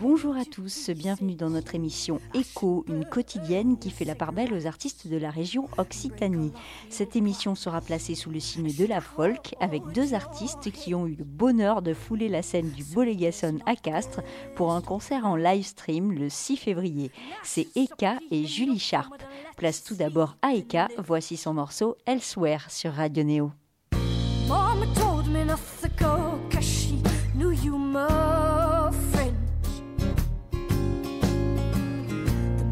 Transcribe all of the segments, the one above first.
Bonjour à tous, bienvenue dans notre émission Echo, une quotidienne qui fait la part belle aux artistes de la région Occitanie. Cette émission sera placée sous le signe de la folk avec deux artistes qui ont eu le bonheur de fouler la scène du Bolégason à Castres pour un concert en live stream le 6 février. C'est Eka et Julie Sharp. Place tout d'abord à Eka, voici son morceau Elsewhere sur Radio Néo.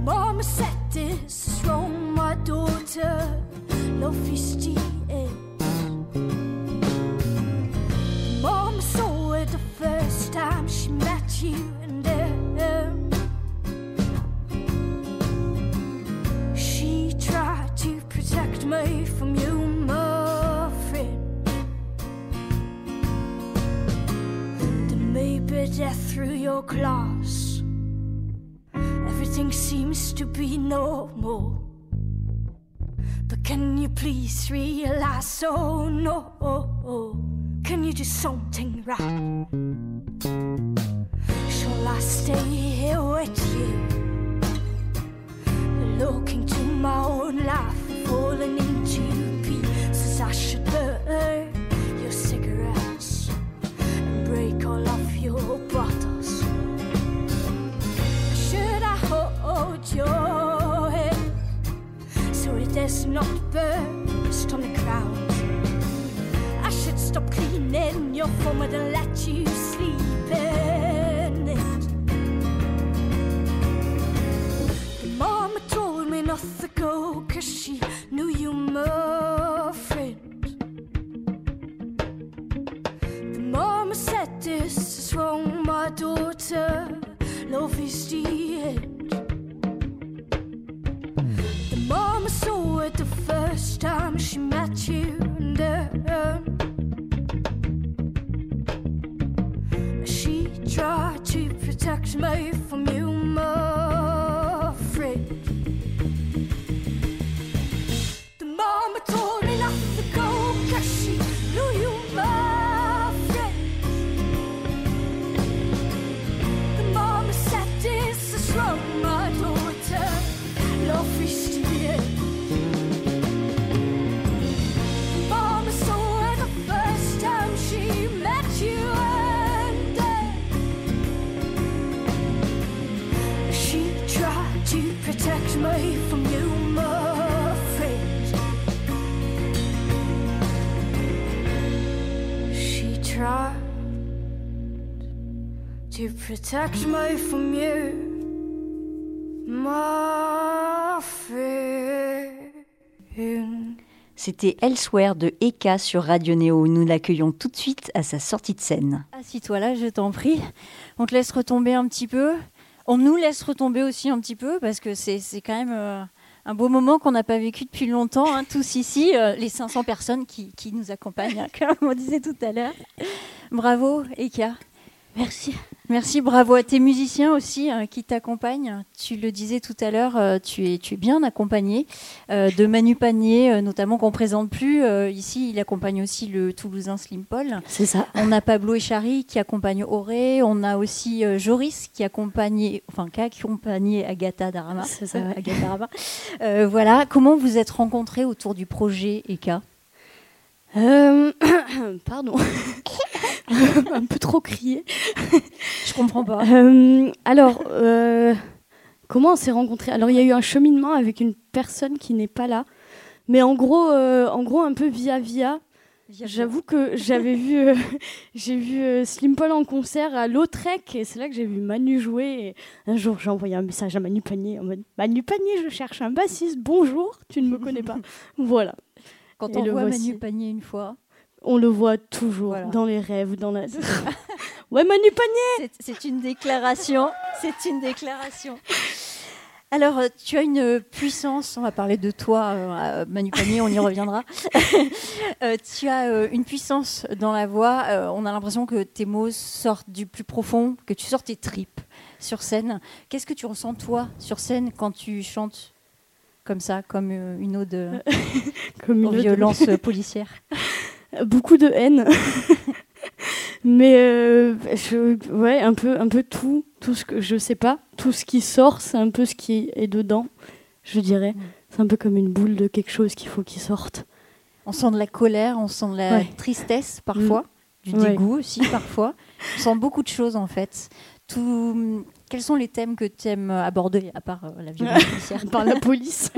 Mama said this is wrong, my daughter. Love is the end. Mama saw it the first time she met you and then she tried to protect me from you, my friend. Maybe death through your glass. Seems to be no more. But can you please realize, oh no, can you do something right? Shall I stay here with you? Looking to my own life, falling into pieces. I should burn your cigarettes and break all of your bottles. Not burst on the ground? I should stop cleaning your vomit and let you sleep in it. The mama told me not to go cause she knew you my friend. The mama said this is wrong, my daughter. Love is the end. Protect me from you, my friend. She tried to protect me from you, my friend. C'était Elsewhere de Eka sur Radio Néo. Nous l'accueillons tout de suite à sa sortie de scène. Assis-toi là, je t'en prie. On te laisse retomber un petit peu. On nous laisse retomber aussi un petit peu parce que c'est quand même euh, un beau moment qu'on n'a pas vécu depuis longtemps, hein, tous ici, euh, les 500 personnes qui, qui nous accompagnent, hein, comme on disait tout à l'heure. Bravo, Eka. Merci. Merci, bravo à tes musiciens aussi euh, qui t'accompagnent. Tu le disais tout à l'heure, euh, tu, es, tu es bien accompagné euh, de Manu Panier, euh, notamment qu'on présente plus. Ici, il accompagne aussi le Toulousain Slim Paul. C'est ça. On a Pablo Echari qui accompagne Auré. On a aussi Joris qui accompagne, enfin, qui a accompagné Agatha Darama. C'est ça, ouais. Agatha Darama. Voilà. Comment vous êtes rencontrés autour du projet Eka Euh, pardon. un peu trop crié. Je comprends pas. Euh, alors, euh, comment on s'est rencontrés? Alors, il y a eu un cheminement avec une personne qui n'est pas là. Mais en gros, en gros un peu via via. J'avoue que j'avais vu, j'ai vu Slim Paul en concert à Lautrec et c'est là que j'ai vu Manu jouer. Et un jour, j'ai envoyé un message à Manu Panier en mode Manu Panier, je cherche un bassiste. Bonjour, tu ne me connais pas. voilà. Quand Et on le voit voici. Manu Panier une fois, On le voit toujours Voilà. dans les rêves, dans la. ouais, Manu Panier. c'est- c'est une déclaration. C'est une déclaration. Alors, euh, tu as une puissance, on va parler de toi, euh, Manu Panier, on y reviendra. Euh, tu as une puissance dans la voix, on a l'impression que tes mots sortent du plus profond, que tu sors tes tripes sur scène. Qu'est-ce que tu ressens, toi, sur scène, quand tu chantes comme ça, comme une ode comme une violence policière Beaucoup de haine. Mais je, ouais, un peu, un peu tout, tout ce que je sais pas, tout ce qui sort, c'est un peu ce qui est dedans, je dirais. Mm. C'est un peu comme une boule de quelque chose qu'il faut qu'il sorte. On sent de la colère, on sent de la tristesse parfois, mm. du dégoût aussi parfois. On sent beaucoup de choses en fait. Tout... Quels sont les thèmes que tu aimes aborder, à part euh, la violence policière Par la police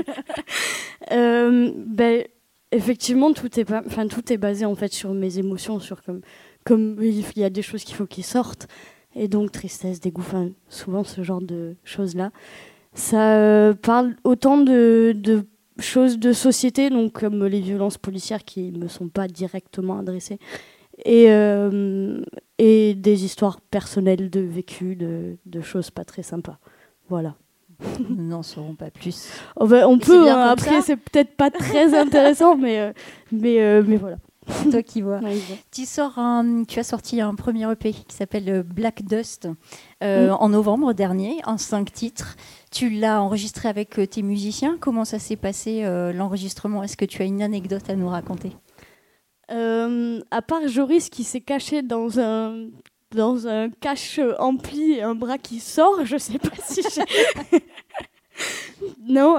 euh, ben, Effectivement, tout est, pas... enfin, tout est basé en fait sur mes émotions, sur comme, comme il y a des choses qu'il faut qu'ils sortent et donc tristesse, dégoût, souvent ce genre de choses-là. Ça euh, parle autant de, de, choses de société, donc comme les violences policières qui ne me sont pas directement adressées, et, euh, et des histoires personnelles de vécu, de, de choses pas très sympas. Voilà. Nous n'en saurons pas plus. Oh, bah, on peut, hein, après c'est peut-être pas très intéressant, mais, euh, mais, mais voilà. toi qui vois. tu, sors tu as sorti un premier EP qui s'appelle euh, Black Dust euh, mm. en novembre dernier, en cinq titres. Tu l'as enregistré avec euh, tes musiciens. Comment ça s'est passé l'enregistrement? Est-ce que tu as une anecdote à nous raconter? À part Joris qui s'est caché dans un dans un cache ampli et un bras qui sort, je sais pas si non,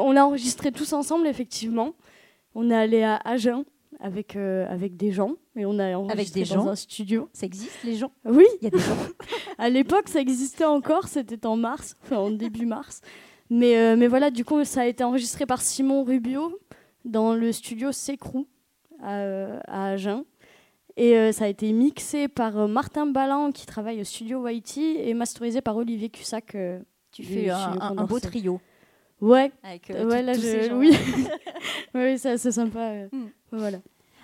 on l'a enregistré tous ensemble effectivement. On est allé à Agen avec, euh, avec des gens. Et on a enregistré avec des dans un studio. Ça existe, les gens? Oui. Il y a des gens. à l'époque, ça existait encore. C'était en mars, enfin en début mars. Mais, euh, mais voilà, du coup, ça a été enregistré par Simon Rubio dans le studio Secrou à, à Agen. Et euh, ça a été mixé par Martin Ballan qui travaille au studio Whitey et masterisé par Olivier Cussac. tu fais un, un, beau trio. Ouais. ouais, là, je... oui. oui, c'est sympa. Hmm. Voilà.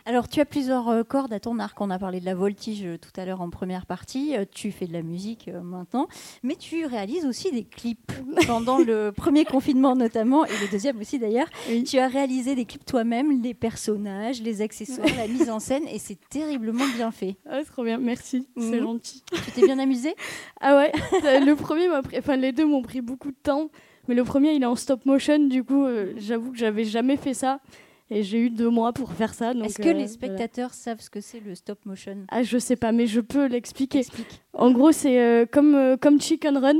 Alors, tu as plusieurs euh, cordes à ton arc. On a parlé de la voltige euh, tout à l'heure en première partie. Euh, tu fais de la musique maintenant, mais tu réalises aussi des clips. Pendant le premier confinement notamment, et le deuxième aussi d'ailleurs, tu as réalisé des clips toi-même, les personnages, les accessoires, la mise en scène, et c'est terriblement bien fait. Ah, trop bien, merci, c'est mhm. gentil. Tu t'es bien amusé Ah ouais, le premier m'a pris, enfin les deux m'ont pris beaucoup de temps, mais le premier il est en stop motion, du coup j'avoue que j'avais jamais fait ça. Et j'ai eu deux mois pour faire ça. Est-ce que euh, les spectateurs savent ce que c'est le stop motion? Ah, je sais pas, mais je peux l'expliquer. En gros, c'est euh, comme, euh, comme Chicken Run.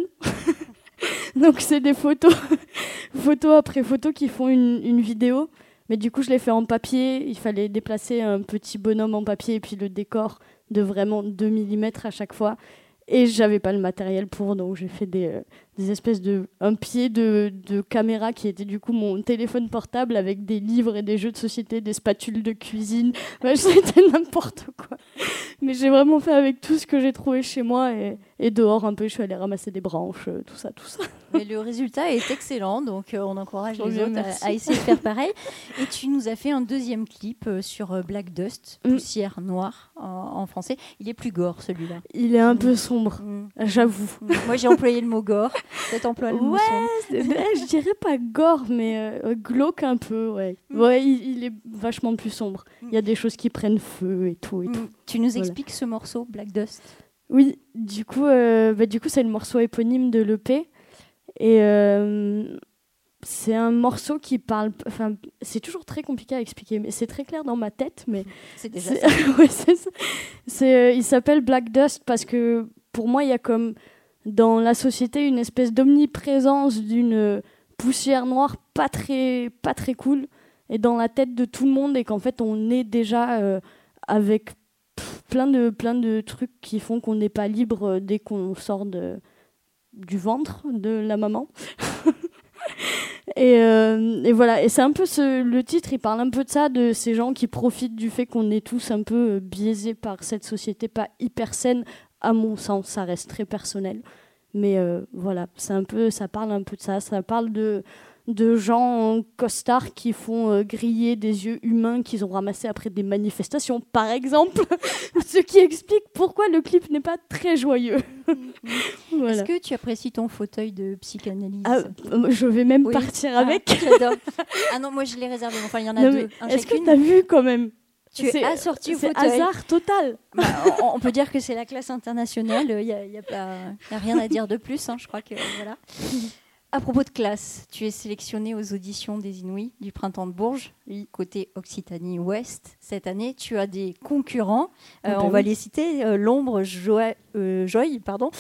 donc, c'est des photos, photos après photos qui font une, une vidéo. Mais du coup, je l'ai fait en papier. Il fallait déplacer un petit bonhomme en papier et puis le décor de vraiment 2 mm à chaque fois. Et j'avais pas le matériel pour, donc j'ai fait des, des espèces de un pied de, de, caméra qui était du coup mon téléphone portable avec des livres et des jeux de société, des spatules de cuisine. C'était n'importe quoi. Mais j'ai vraiment fait avec tout ce que j'ai trouvé chez moi et, et, dehors un peu. Je suis allée ramasser des branches, euh, tout ça, tout ça. Mais le résultat est excellent, donc euh, on encourage les autres à, essayer de faire pareil. Et tu nous as fait un deuxième clip euh, sur Black Dust, mm. poussière noire en, français. Il est plus gore celui-là. Il est un peu sombre, mm. j'avoue. Moi j'ai employé le mot gore. Cet emploi Ouais, je dirais pas gore, mais euh, glauque un peu, ouais. Mm. Ouais, il, est vachement plus sombre. Il y a des choses qui prennent feu et tout. Et mm. tout. Tu nous expliques ce morceau, Black Dust? Oui, du coup, euh, bah, du coup c'est le morceau éponyme de l'EP. Et euh, c'est un morceau qui parle. Enfin, c'est toujours très compliqué à expliquer, mais c'est très clair dans ma tête. Mais c'est déjà ça. c'est, il s'appelle Black Dust parce que pour moi, il y a comme dans la société une espèce d'omniprésence d'une poussière noire pas très, pas très cool et dans la tête de tout le monde et qu'en fait on est déjà euh, avec plein de, plein de trucs qui font qu'on n'est pas libre euh, dès qu'on sort de, du ventre de la maman. et, euh, et, voilà, et c'est un peu ce, le titre, il parle un peu de ça, de ces gens qui profitent du fait qu'on est tous un peu biaisés par cette société pas hyper saine à mon sens, ça reste très personnel. Mais euh, voilà, c'est un peu, ça parle un peu de ça. Ça parle de, de gens en costard qui font euh, griller des yeux humains qu'ils ont ramassés après des manifestations, par exemple. Ce qui explique pourquoi le clip n'est pas très joyeux. Voilà. Est-ce que tu apprécies ton fauteuil de psychanalyse Ah, euh, je vais même partir Ah, avec. j'adore. Ah non, moi je l'ai réservé. Enfin, il y en a Non, deux. Est-ce que tu as vu quand même Tu es C'est- assorti au C'est fauteuil. hasard total. Bah, on, on peut dire que c'est la classe internationale. Il n'y a, y a rien à dire de plus. hein, je crois que voilà. À propos de classe, tu es sélectionné aux auditions des Inouïs du printemps de Bourges, côté Occitanie Ouest. Cette année, tu as des concurrents. Euh, Ah bah on va les citer euh, L'ombre, euh, Joy, pardon,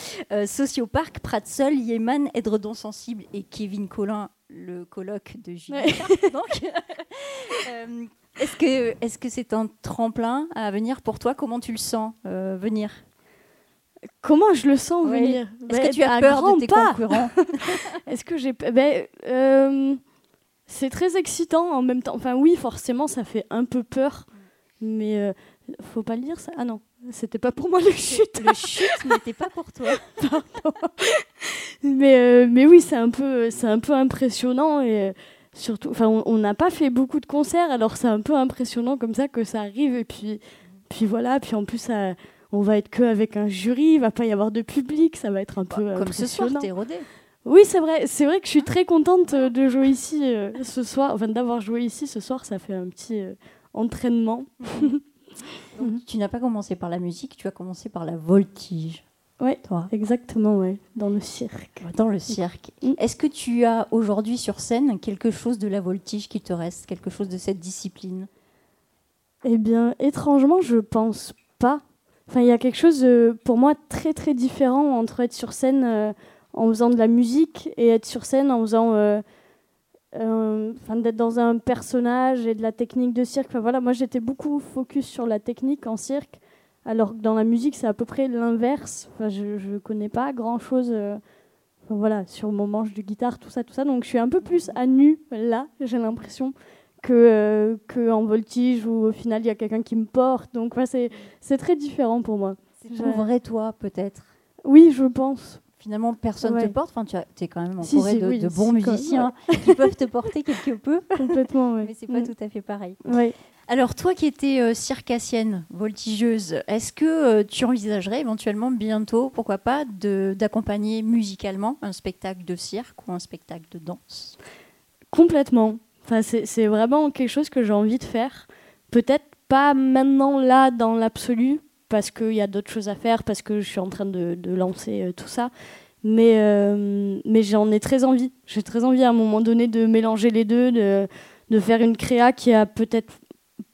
Socioparc, Pratseul, Yeman, Edredon Sensible et Kevin Collin, le colloque de Julie. Ouais. Charles, donc. Euh, est-ce que c'est un tremplin à venir pour toi? Comment tu le sens venir? Comment je le sens Oui. venir Est-ce Ben, que tu as peur grand de tes pas. concurrents Est-ce que j'ai ben, euh, c'est très excitant en même temps. Enfin oui, forcément, ça fait un peu peur, mais euh, faut pas le dire ça. Ah non, c'était pas pour moi le chute. Le chute n'était pas pour toi. Mais euh, mais oui, c'est un peu c'est un peu impressionnant et euh, surtout, enfin on on n'a pas fait beaucoup de concerts, alors c'est un peu impressionnant comme ça que ça arrive et puis puis voilà, puis en plus ça, on va être que avec un jury, il va pas y avoir de public, ça va être un peu Comme ce soir, t'es rodé. Oui, c'est vrai. C'est vrai que je suis très contente euh, de jouer ici euh, ce soir. Enfin, d'avoir joué ici ce soir, ça fait un petit euh, entraînement. Donc, tu n'as pas commencé par la musique, tu as commencé par la voltige. Ouais. Toi, Exactement, ouais. Dans le cirque. dans le cirque. Mm. Est-ce que tu as aujourd'hui sur scène quelque chose de la voltige qui te reste, quelque chose de cette discipline? Eh bien, étrangement, je pense pas. Enfin, il y a quelque chose euh, pour moi très très différent entre être sur scène euh, en faisant de la musique et être sur scène en faisant. euh, euh, d'être dans un personnage et de la technique de cirque. Enfin, voilà, moi j'étais beaucoup focus sur la technique en cirque, alors que dans la musique c'est à peu près l'inverse. Enfin, je, je connais pas grand chose. Enfin, voilà, sur mon manche de guitare, tout ça, tout ça. Donc je suis un peu plus à nu là, j'ai l'impression que, euh, que en voltige où au final il y a quelqu'un qui me porte. Donc ouais, c'est c'est très différent pour moi. C'est ton vrai toi, peut-être? Oui, je pense. Finalement, personne ne Ouais. te porte? Enfin, tu es quand même entouré si, de, oui, de bons musiciens qui peuvent te porter quelque peu, Complètement, oui. mais c'est pas Mm. tout à fait pareil. Alors, toi qui étais euh, circassienne, voltigeuse, est-ce que euh, tu envisagerais éventuellement bientôt, pourquoi pas, d'accompagner musicalement un spectacle de cirque ou un spectacle de danse? Complètement. Enfin, c'est vraiment quelque chose que j'ai envie de faire. Peut-être pas maintenant, là, dans l'absolu, parce qu'il y a d'autres choses à faire, parce que je suis en train de, de lancer euh, tout ça. Mais, euh, mais j'en ai très envie. J'ai très envie à un moment donné de mélanger les deux, de, de faire une créa qui a peut-être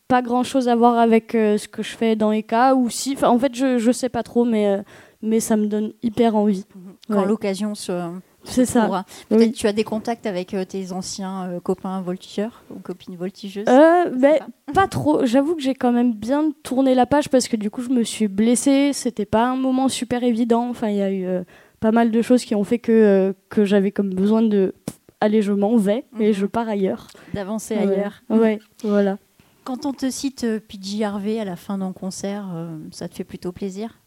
pas grand-chose à voir avec euh, ce que je fais dans ECA, ou si... En fait, je, je sais pas trop, mais, mais ça me donne hyper envie. Quand Ouais. l'occasion se C'est ça. trouvera. Peut-être Oui. tu as des contacts avec euh, tes anciens euh, copains voltigeurs ou copines voltigeuses? Euh, ben, pas. pas trop. J'avoue que j'ai quand même bien tourné la page parce que du coup, je me suis blessée. C'était pas un moment super évident. Enfin, il y a eu pas mal de choses qui ont fait que, que j'avais comme besoin de. pff, Allez, je m'en vais et Mhm. je pars ailleurs. D'avancer ailleurs. Ouais, voilà. Quand on te cite PJ Harvey à la fin d'un concert, ça te fait plutôt plaisir?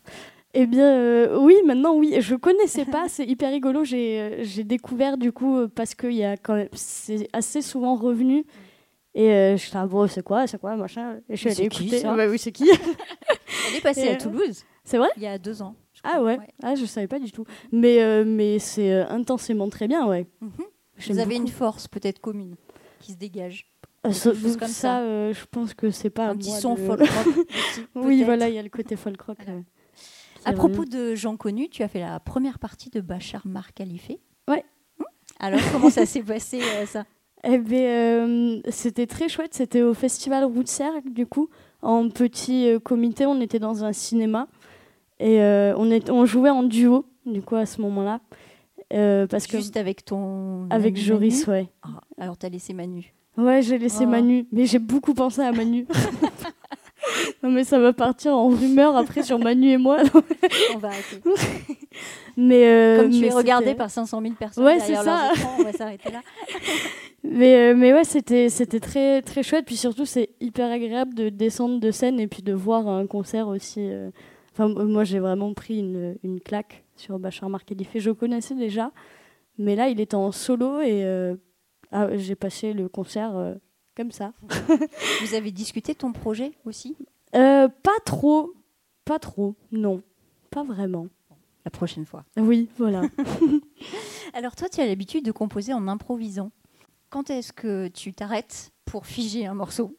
Eh bien, euh, oui, maintenant, oui. Je connaissais pas. C'est hyper rigolo. J'ai euh, j'ai découvert du coup euh, parce que il y a quand même. C'est assez souvent revenu. Et euh, je suis là, bon, c'est quoi, c'est quoi, machin. Et je suis allée c'est qui, écouter. ça Bah oui, c'est qui Elle est passée Et, à Toulouse C'est vrai il y a deux ans. Ah crois. ouais. Ah, je savais pas du tout. Mais, euh, mais c'est euh, intensément très bien, ouais. Mhm. Vous avez une force peut-être commune qui se dégage. Euh, ça, comme ça. euh, je pense que c'est pas. un petit moi son de- folk rock aussi, Oui, voilà, il y a le côté folk rock. Ouais. À C'est propos de gens connus, tu as fait la première partie de Bachar Mar Khalife. Ouais. Hmm Alors, comment ça s'est passé euh, ça Eh ben, euh, c'était très chouette. C'était au festival Routser, du coup, en petit euh, comité. On était dans un cinéma et on, est, on jouait en duo, du coup, à ce moment-là. Euh, parce que Juste avec ton. avec Joris, Manu ouais. Ah, alors, t'as laissé Manu. Ouais, j'ai laissé Oh. Manu, mais j'ai beaucoup pensé à Manu. non, mais ça va partir en rumeur après sur Manu et moi. On va arrêter. mais euh, Comme tu mais es regardé par 500 000 personnes Ouais, derrière ça. écrans, on va s'arrêter là. Mais, euh, mais ouais, c'était, c'était très, très chouette. Puis surtout, c'est hyper agréable de descendre de scène et puis de voir un concert aussi. euh. Enfin, moi, j'ai vraiment pris une, une claque sur Bachar Mar Khalife. Je connaissais déjà, mais là, il était en solo et, euh, ah, j'ai passé le concert euh, comme ça. Vous avez discuté ton projet aussi? Euh, Pas trop, pas trop, non, pas vraiment. La prochaine fois. Oui, voilà. Alors toi, tu as l'habitude de composer en improvisant. Quand est-ce que tu t'arrêtes pour figer un morceau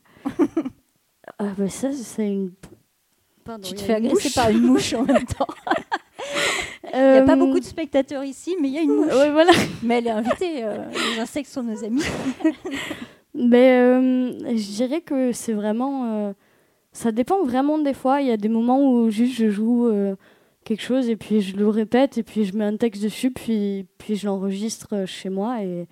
ah, bah ça, c'est une. Pardon, Tu te fais agresser par une mouche en même temps. Il n'y a pas beaucoup de spectateurs ici, mais il y a une mouche. Ouais, voilà. Mais elle est invitée. euh, les insectes sont nos amis. Mais euh, je dirais que c'est vraiment. euh, ça dépend vraiment des fois. Il y a des moments où juste je joue euh, quelque chose et puis je le répète et puis je mets un texte dessus, puis, puis je l'enregistre euh, chez moi et,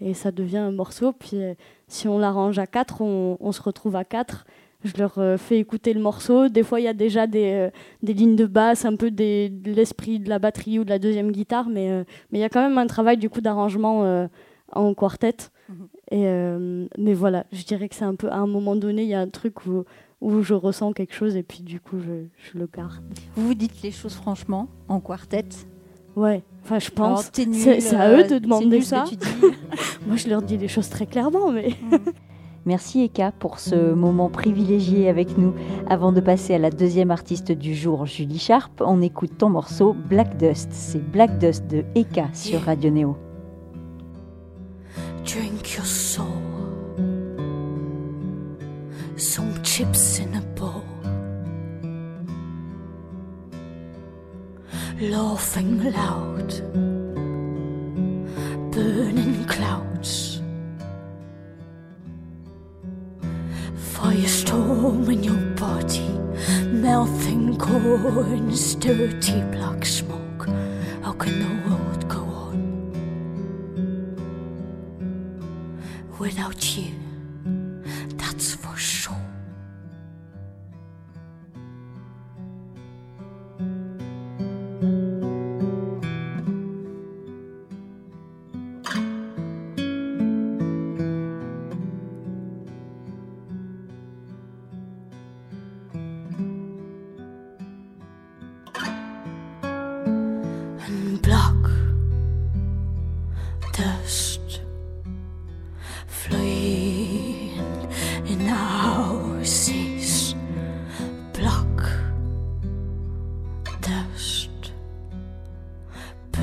et ça devient un morceau. Puis euh, si on l'arrange à quatre, on, on se retrouve à quatre. Je leur euh, fais écouter le morceau. Des fois, il y a déjà des, euh, des lignes de basse, un peu des, de l'esprit de la batterie ou de la deuxième guitare, mais euh, mais il y a quand même un travail du coup d'arrangement en quartet. Et euh, mais voilà, je dirais que c'est un peu à un moment donné, il y a un truc où, où je ressens quelque chose et puis du coup je, je le garde. Vous vous dites les choses franchement, en quartet. Ouais, enfin je pense. c'est- c'est à euh, eux de c'est demander nul ce ça. que tu dis. Moi je leur dis les choses très clairement, mais. Merci Eka pour ce moment privilégié avec nous. Avant de passer à la deuxième artiste du jour, Julie Sharp, on écoute ton morceau Black Dust. C'est Black Dust de Eka sur Radio Néo. Drink your soul. Some chips in a bowl. Laughing loud. Burning clouds. Firestorm in your body. Melting corns. Dirty black smoke. How can the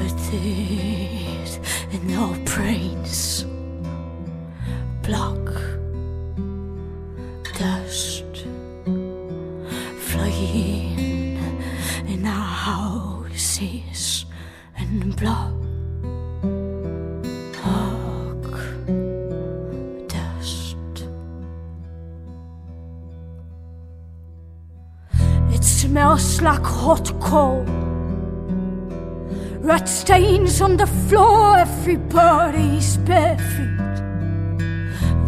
buried in our brains, Block, dust, flying in our houses, and black. dust. It smells like hot coal. Stains on the floor, everybody's barefoot.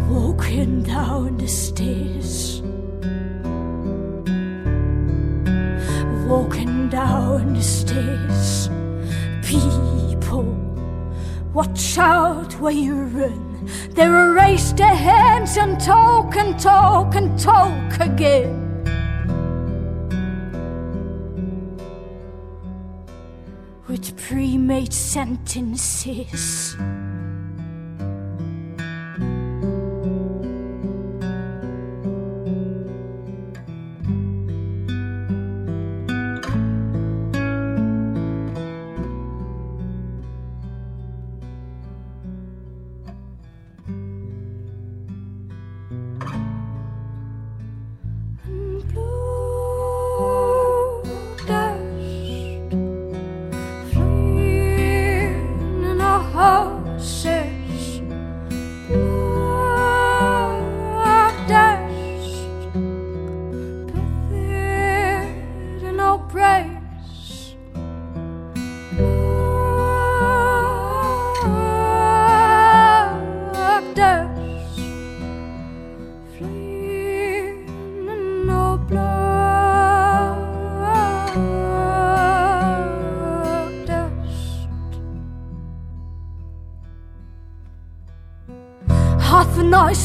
Walking down the stairs. Walking down the stairs. People, watch out where you run. They raise their hands and talk and talk and talk again. Made sentences.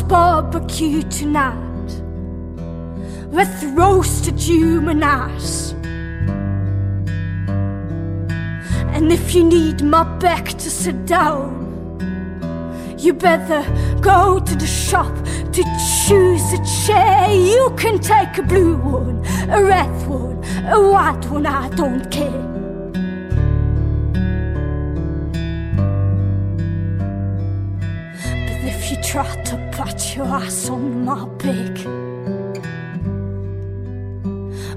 Barbecue tonight with roasted human ass. And if you need my back to sit down, You better go to the shop to choose a chair. You can take a blue one, a red one, a white one, I don't care. But if you try to put your ass on my back,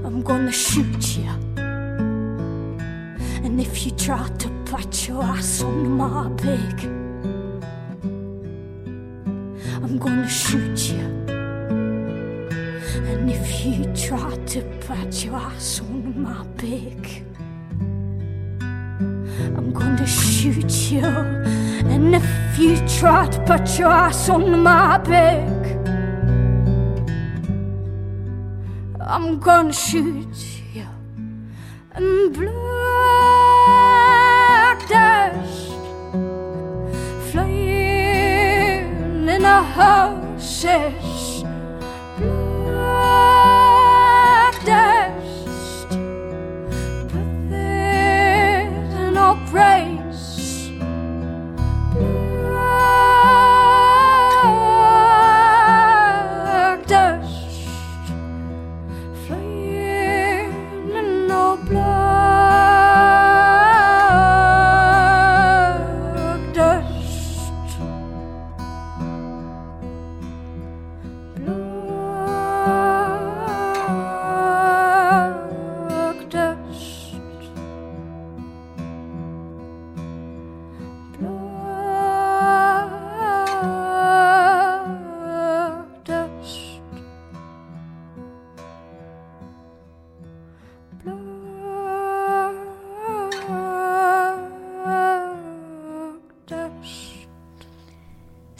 I'm gonna shoot you. And if you try to put your ass on my back, I'm gonna shoot you. And if you try to put your ass on my back, I'm gonna shoot you. And if you try to put your ass on my back, I'm gonna shoot you. And black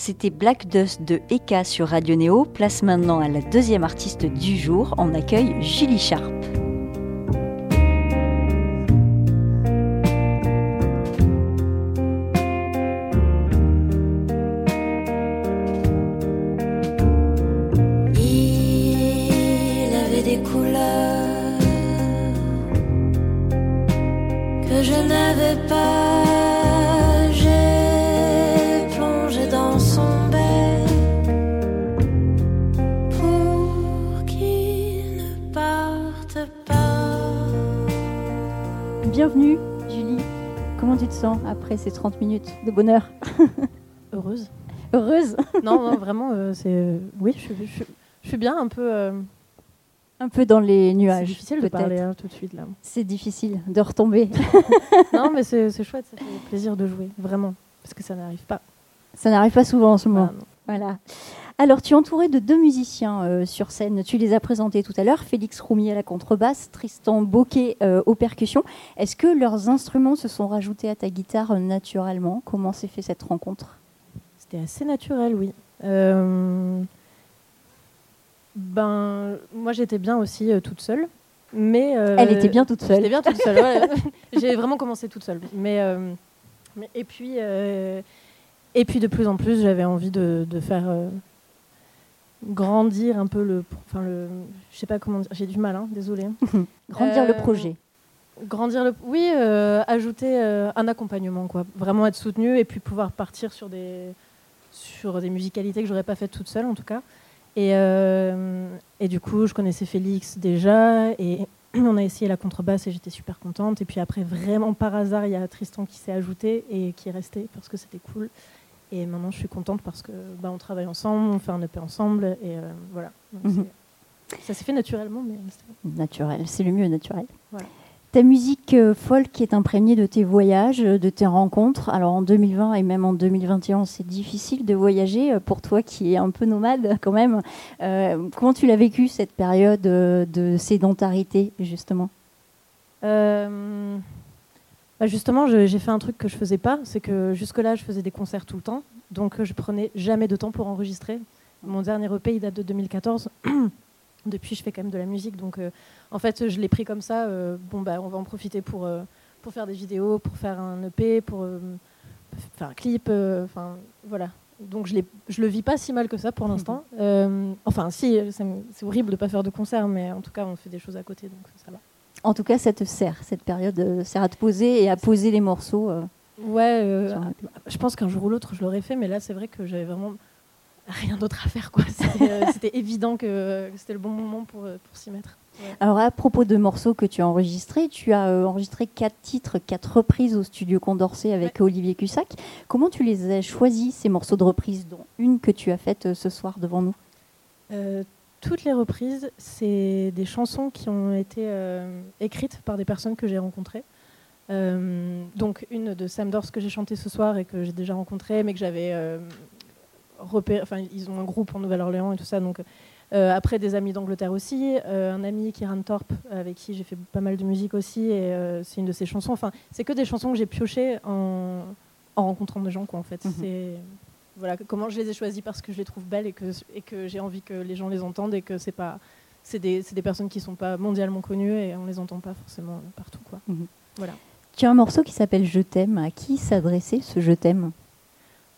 C'était Black Dust de Eka sur Radio Néo. Place maintenant à la deuxième artiste du jour. On accueille Julie Sharp. Sens après ces 30 minutes de bonheur Heureuse. Heureuse Non, non, vraiment, euh, c'est. euh, oui, je, suis- je suis- je suis bien un peu. euh, Un peu dans les c'est nuages. difficile de parler hein, tout de suite là. C'est difficile de retomber. non, mais c'est c'est chouette, ça fait plaisir de jouer, vraiment. Parce que ça n'arrive pas. Ça n'arrive pas souvent en ce moment. Ah, non. Voilà. Alors, tu es entouré de deux musiciens euh, sur scène. Tu les as présentés tout à l'heure. Félix Roumier à la contrebasse, Tristan Boquet euh, aux percussions. Est-ce que leurs instruments se sont rajoutés à ta guitare euh, naturellement? Comment s'est fait cette rencontre? C'était assez naturel, oui. Euh, Ben, moi j'étais bien aussi toute seule. Mais, Elle était bien toute seule. J'étais bien toute seule. ouais. J'ai vraiment commencé toute seule. Mais, mais- et puis et puis de plus en plus, j'avais envie de, de faire grandir un peu le, enfin le, je sais pas comment dire. J'ai du mal, hein, désolé. Grandir le Euh, projet. Grandir le, oui, euh, ajouter euh, un accompagnement, quoi. Vraiment être soutenu et puis pouvoir partir sur des sur des musicalités que j'aurais pas faites toute seule en tout cas. Et, et du coup, je connaissais Félix déjà et on a essayé la contrebasse et j'étais super contente. Et puis après, vraiment par hasard, il y a Tristan qui s'est ajouté et qui est resté parce que c'était cool. Et maintenant, je suis contente parce que bah, on travaille ensemble, on fait un EP ensemble et euh, voilà. Donc, Mhm. Ça s'est fait naturellement, mais Naturel, c'est le mieux naturel. Voilà. Ta musique euh, folk est imprégnée de tes voyages, de tes rencontres. Alors en 2020 et même en 2021, c'est difficile de voyager euh, pour toi qui es un peu nomade quand même. Euh, comment tu l'as vécu cette période de sédentarité justement? Bah justement, j'ai fait un truc que je faisais pas, c'est que jusque-là, je faisais des concerts tout le temps, donc je prenais jamais de temps pour enregistrer. Mon dernier EP, il date de 2014. Depuis, je fais quand même de la musique, donc euh, en fait, je l'ai pris comme ça. euh, bon, bah, on va en profiter pour, euh, pour faire des vidéos, pour faire un EP, pour faire un clip, enfin voilà. Donc je, je le vis pas si mal que ça pour l'instant. Enfin, si, c'est horrible de pas faire de concert, mais en tout cas, on fait des choses à côté, donc ça va. En tout cas, ça te sert, cette période euh, sert à te poser et à poser les morceaux. euh. Ouais, euh, un- je pense qu'un jour ou l'autre, je l'aurais fait, mais là, c'est vrai que j'avais vraiment rien d'autre à faire. quoi. C'était évident que, que c'était le bon moment pour, pour s'y mettre. Alors à propos de morceaux que tu as enregistrés, tu as enregistré quatre titres, quatre reprises au studio Condorcet avec Olivier Cussac. Comment tu les as choisis ces morceaux de reprise, dont une que tu as faite ce soir devant nous? Euh, toutes les reprises, c'est des chansons qui ont été euh, écrites par des personnes que j'ai rencontrées. Euh, donc une de Sam Dors que j'ai chanté ce soir et que j'ai déjà rencontré, mais que j'avais euh, repéré. Enfin, ils ont un groupe en Nouvelle-Orléans et tout ça. Donc euh, après des amis d'Angleterre aussi, un ami Kieran Thorpe avec qui j'ai fait pas mal de musique aussi et c'est une de ses chansons. Enfin, c'est que des chansons que j'ai piochées en, en rencontrant des gens quoi en fait. Mhm. C'est voilà comment je les ai choisies parce que je les trouve belles et que et que j'ai envie que les gens les entendent et que c'est pas c'est des, des personnes qui sont pas mondialement connues et on les entend pas forcément partout quoi. Mhm. Voilà. Tu as un morceau qui s'appelle Je t'aime. À qui s'adressait ce Je t'aime?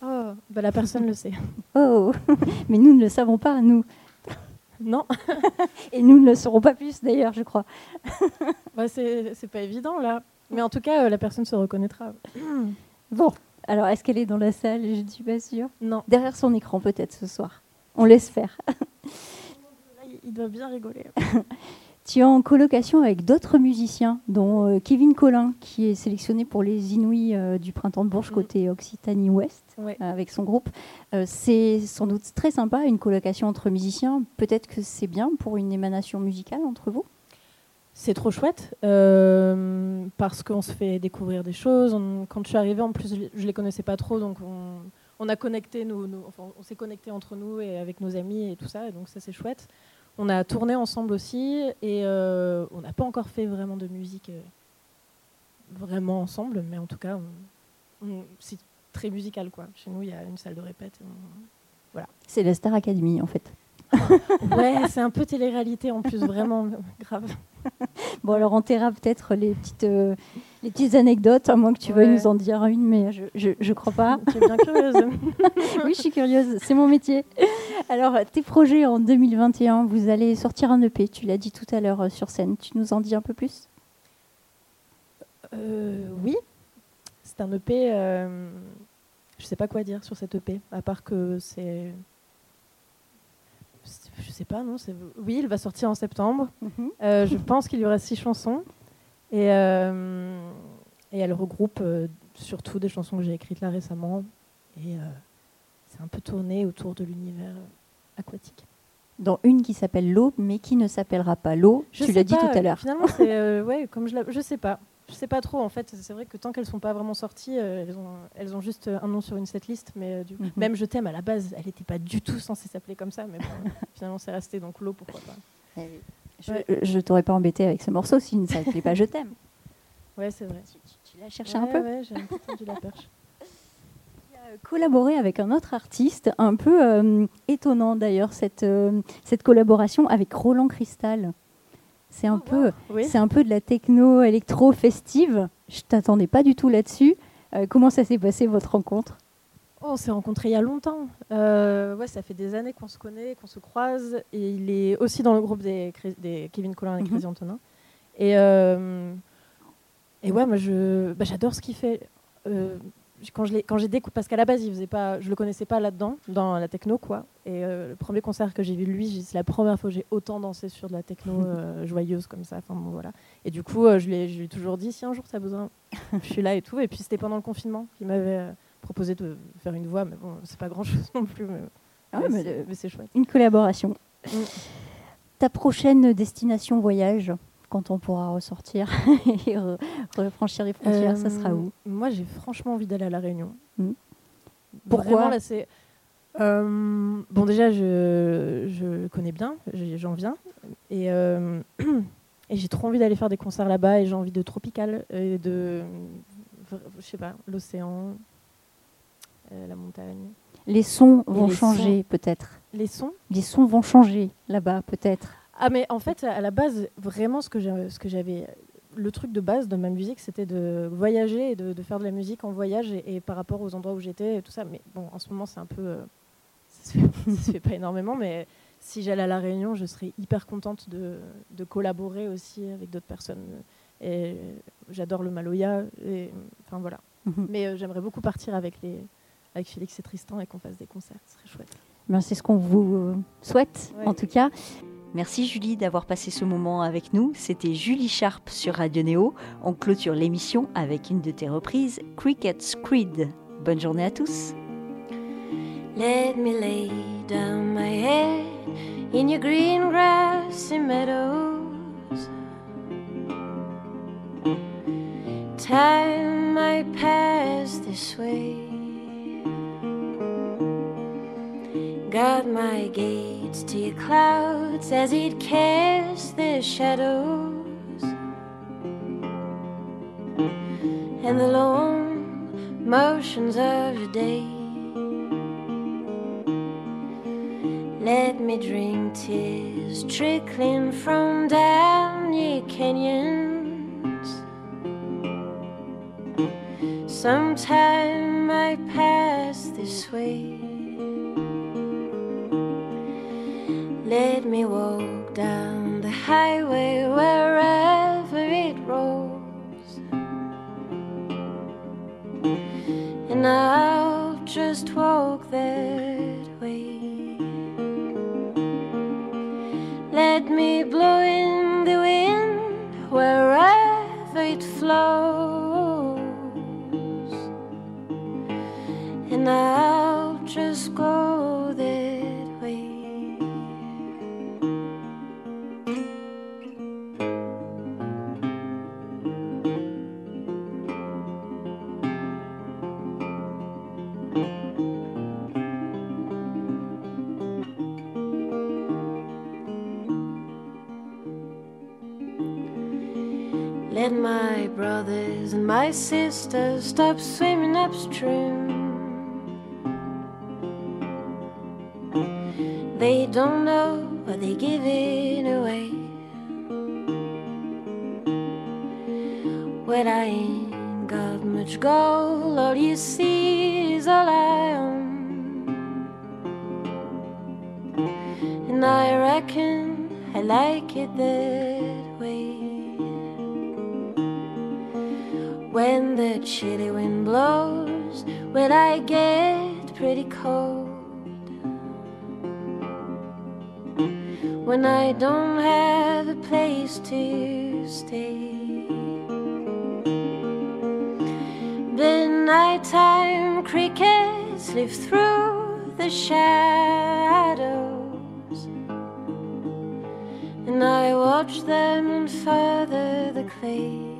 Oh, bah la personne le sait. Oh, mais nous ne le savons pas, nous. Non, Et nous ne le saurons pas plus d'ailleurs, je crois. bah, c'est c'est pas évident là. Mais en tout cas, euh, la personne se reconnaîtra. Bon, alors est-ce qu'elle est dans la salle? Je ne suis pas sûre. Non, Derrière son écran peut-être ce soir. On laisse faire. il- doit bien rigoler. Tu es en colocation avec d'autres musiciens, dont euh, Kevin Collin, qui est sélectionné pour les Inouïs euh, du printemps de Bourges Mhm. côté Occitanie-Ouest, Ouais. euh, avec son groupe. C'est sans doute très sympa, une colocation entre musiciens. Peut-être que c'est bien pour une émanation musicale entre vous? C'est trop chouette euh, parce qu'on se fait découvrir des choses. Quand je suis arrivée, en plus, je, je les connaissais pas trop, donc on, a connecté, on s'est connecté entre nous et avec nos amis et tout ça, et donc ça c'est chouette. On a tourné ensemble aussi et euh, on n'a pas encore fait vraiment de musique euh, vraiment ensemble, mais en tout cas, c'est très musical quoi. Chez nous, il y a une salle de répète. on- C'est la Star Academy en fait. Ouais, c'est un peu télé-réalité en plus, vraiment grave. Bon, alors on taira peut-être les petites, euh, les petites anecdotes, à moins que tu veuilles Ouais. nous en dire une, mais je, je, je crois pas. Tu es bien curieuse. oui, je suis curieuse, c'est mon métier. Alors, tes projets en 2021, vous allez sortir un EP, tu l'as dit tout à l'heure euh, sur scène. Tu nous en dis un peu plus? Euh, oui, c'est un EP. euh, je sais pas quoi dire sur cet EP, à part que c'est. Sais pas, non. Oui, il va sortir en septembre. Euh, je pense qu'il y aura six chansons. Et, euh, et elle regroupe euh, surtout des chansons que j'ai écrites là récemment. Et c'est un peu tourné autour de l'univers aquatique. Dans une qui s'appelle L'eau, mais qui ne s'appellera pas L'eau, tu l'as dit tout à l'heure. Finalement, c'est ouais, comme je, la- je sais pas. Je sais pas trop en fait. C'est vrai que tant qu'elles sont pas vraiment sorties, euh, elles ont elles ont juste un nom sur une setlist. Mais euh, du Mhm. même je t'aime à la base, elle n'était pas du tout censée s'appeler comme ça. Mais bon, finalement, c'est resté donc l'eau pourquoi pas. Je, Ouais. je t'aurais pas embêté avec ce morceau s'il ne s'appelait pas Je t'aime. Ouais, c'est vrai. Tu, tu- tu l'as cherché un peu Ouais, j'ai un peu tendu la perche. collaboré avec un autre artiste, un peu euh, étonnant d'ailleurs, cette, euh, cette collaboration avec Roland Cristal. C'est un, peu, Oui. c'est un peu de la techno électro festive. Je t'attendais pas du tout là-dessus. Euh, comment ça s'est passé votre rencontre? Oh, on s'est rencontrés il y a longtemps. Euh, ouais, ça fait des années qu'on se connaît, qu'on se croise. Et il est aussi dans le groupe des, Kevin Collin et Mhm. Crazy Antonin. Et, euh, et ouais, moi, je, bah, j'adore ce qu'il fait. Quand je l'ai, quand j'ai décou- parce qu'à la base, il faisait pas, je le connaissais pas là-dedans, dans la techno, quoi. Et euh, le premier concert que j'ai vu de lui, c'est la première fois que j'ai autant dansé sur de la techno euh, joyeuse comme ça. Enfin bon, voilà. Et du coup, euh, je lui ai, je lui ai toujours dit, si un jour tu as besoin, je suis là et tout. Et puis c'était pendant le confinement qu'il m'avait proposé de faire une voix, mais bon, c'est pas grand-chose non plus. Mais, Ah, mais mais c'est chouette. Une collaboration. Mm. Ta prochaine destination voyage, quand on pourra ressortir et re- refranchir les frontières, ça sera Euh, où? Moi, j'ai franchement envie d'aller à La Réunion. Mm. Pourquoi? Vraiment, là, c'est. Euh, bon, déjà, je, je connais bien, j'en viens. Et, euh, et j'ai trop envie d'aller faire des concerts là-bas. Et j'ai envie de tropical, et de. Je sais pas, l'océan, euh, la montagne. Les sons vont les changer peut-être. Les sons? Les sons vont changer là-bas peut-être. Ah mais en fait à la base vraiment ce que j'avais le truc de base de ma musique c'était de voyager et de, de faire de la musique en voyage et, et par rapport aux endroits où j'étais et tout ça mais bon en ce moment c'est un peu euh, ça se, fait, ça se fait pas énormément mais si j'allais à la Réunion je serais hyper contente de, de collaborer aussi avec d'autres personnes et j'adore le Maloya et enfin voilà Mhm. Mais euh, j'aimerais beaucoup partir avec, les, avec Félix et Tristan et qu'on fasse des concerts. Ce serait chouette. Ben, c'est ce qu'on vous souhaite, en tout cas. Merci Julie d'avoir passé ce moment avec nous. C'était Julie Sharp sur Radio Néo. On clôture l'émission avec une de tes reprises, Cricket's Creed. Bonne journée à tous. Let me lay down my head in your green grassy meadows. Time I pass this way. Got my gates to your clouds as it casts their shadows. And the long motions of your day. Let me drink tears trickling from down your canyons. Sometime I pass this way. Let me walk down the highway wherever Let my brothers and my sisters stop swimming upstream. They don't know what they're giving away. When I ain't got much gold, all you see is all I own. And I reckon I like it that The chilly wind blows, when I get pretty cold. When I don't have a place to stay. The nighttime crickets live through the shadows. And I watch them further the clay.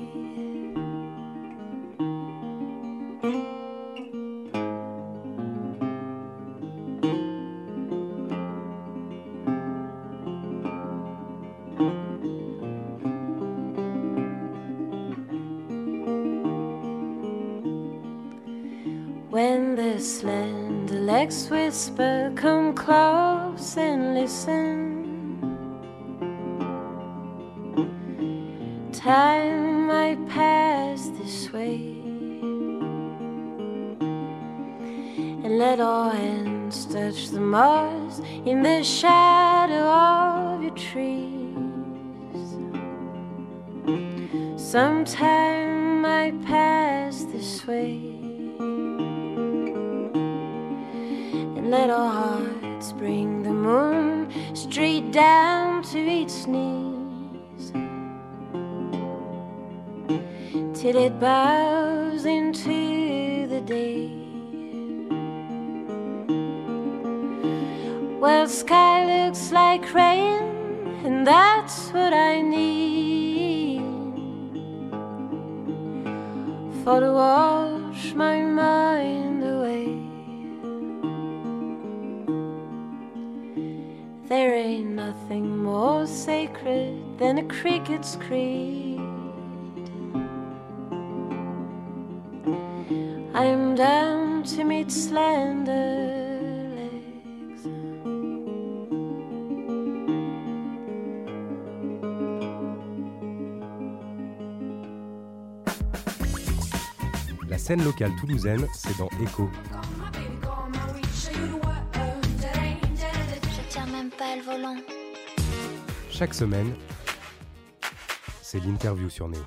Till it bows into the day. Well, sky looks like rain, and that's what I need for to wash my mind away. There ain't nothing more sacred than a cricket's creed. I'm down to meet slender legs. La scène locale toulousaine, c'est dans Echo. Je tiens même pas le volant. Chaque semaine, c'est l'interview sur Néo.